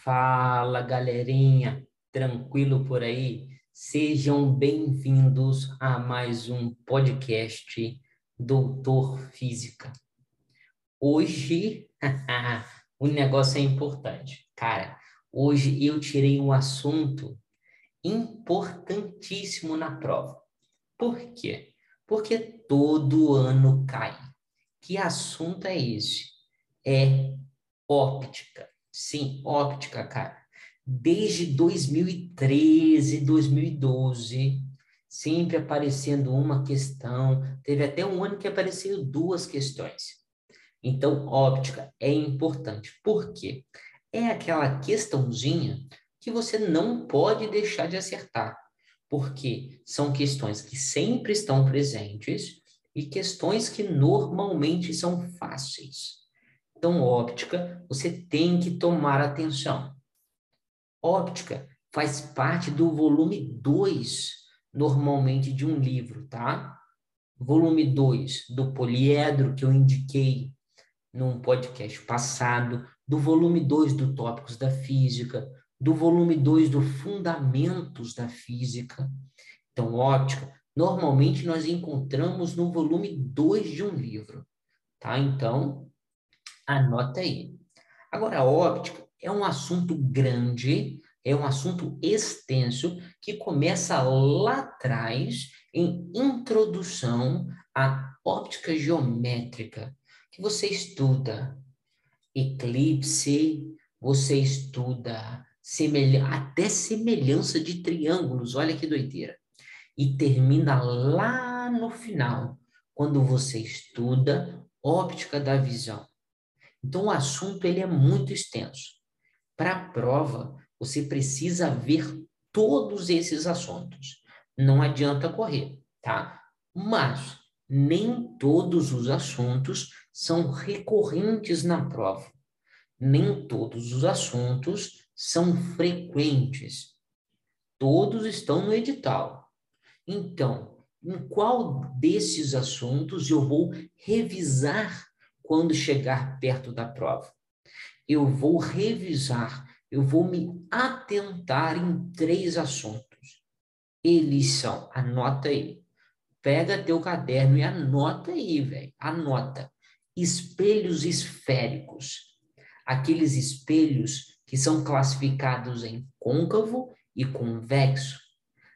Fala, galerinha, tranquilo por aí? Sejam bem-vindos a mais um podcast Doutor Física. Hoje, o negócio é importante. Cara, hoje eu tirei um assunto importantíssimo na prova. Por quê? Porque todo ano cai. Que assunto é esse? É óptica. Sim, óptica, cara. Desde 2013, 2012, sempre aparecendo uma questão. Teve até um ano que apareceram duas questões. Então, óptica é importante. Por quê? É aquela questãozinha que você não pode deixar de acertar, porque são questões que sempre estão presentes e questões que normalmente são fáceis. Então, óptica, você tem que tomar atenção. Óptica faz parte do volume 2, normalmente, de um livro, tá? Volume 2 do poliedro, que eu indiquei num podcast passado, do volume 2 do Tópicos da Física, do volume 2 do Fundamentos da Física. Então, óptica, normalmente nós encontramos no volume 2 de um livro, tá? Então, Anota aí. Agora, a óptica é um assunto grande, é um assunto extenso que começa lá atrás em introdução à óptica geométrica, que você estuda eclipse, você estuda semelha até semelhança de triângulos, olha que doideira. E termina lá no final, quando você estuda óptica da visão. Então, o assunto ele é muito extenso. Para a prova, você precisa ver todos esses assuntos. Não adianta correr, tá? Mas nem todos os assuntos são recorrentes na prova. Nem todos os assuntos são frequentes. Todos estão no edital. Então, em qual desses assuntos eu vou revisar quando chegar perto da prova. Eu vou revisar, eu vou me atentar em três assuntos. Eles são, anota aí. Pega teu caderno e anota aí, velho. Anota. Espelhos esféricos. Aqueles espelhos que são classificados em côncavo e convexo.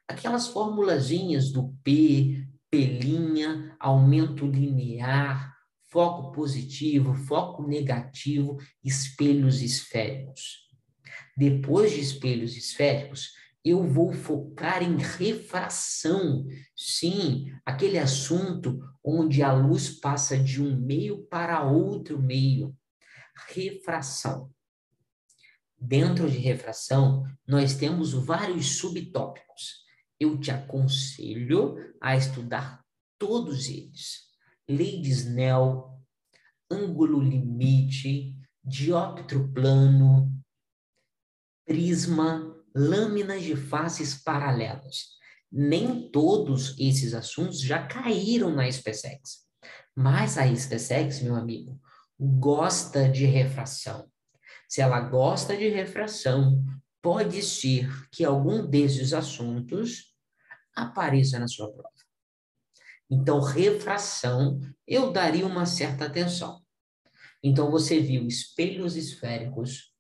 Aquelas formulazinhas do P, pelinha, aumento linear, foco positivo, foco negativo, espelhos esféricos. Depois de espelhos esféricos, eu vou focar em refração. Sim, aquele assunto onde a luz passa de um meio para outro meio. Refração. Dentro de refração, nós temos vários subtópicos. Eu te aconselho a estudar todos eles lei de Snell, ângulo limite, dióptro plano, prisma, lâminas de faces paralelas. Nem todos esses assuntos já caíram na SpaceX. Mas a SpaceX, meu amigo, gosta de refração. Se ela gosta de refração, pode ser que algum desses assuntos apareça na sua prova. Então, refração, eu daria uma certa atenção. Então, você viu espelhos esféricos,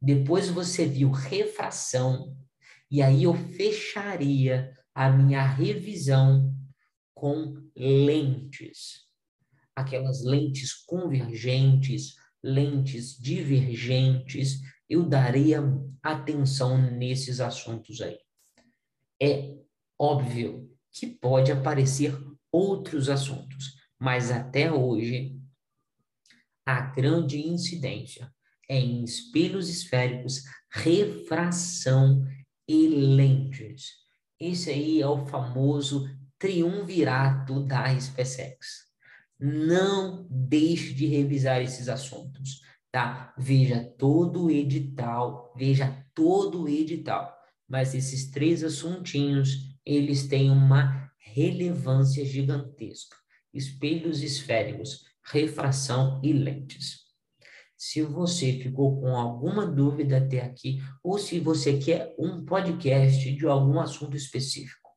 depois você viu refração, e aí eu fecharia a minha revisão com lentes. Aquelas lentes convergentes, lentes divergentes, eu daria atenção nesses assuntos aí. É óbvio que pode aparecer outros assuntos, mas até hoje a grande incidência é em espelhos esféricos, refração e lentes. Esse aí é o famoso triunvirato da SpaceX. Não deixe de revisar esses assuntos, tá? Veja todo o edital, veja todo o edital. Mas esses três assuntinhos, eles têm uma relevância gigantesca, espelhos esféricos, refração e lentes. Se você ficou com alguma dúvida até aqui, ou se você quer um podcast de algum assunto específico,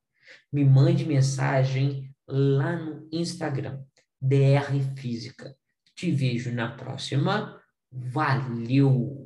me mande mensagem lá no Instagram, DR Física. Te vejo na próxima. Valeu!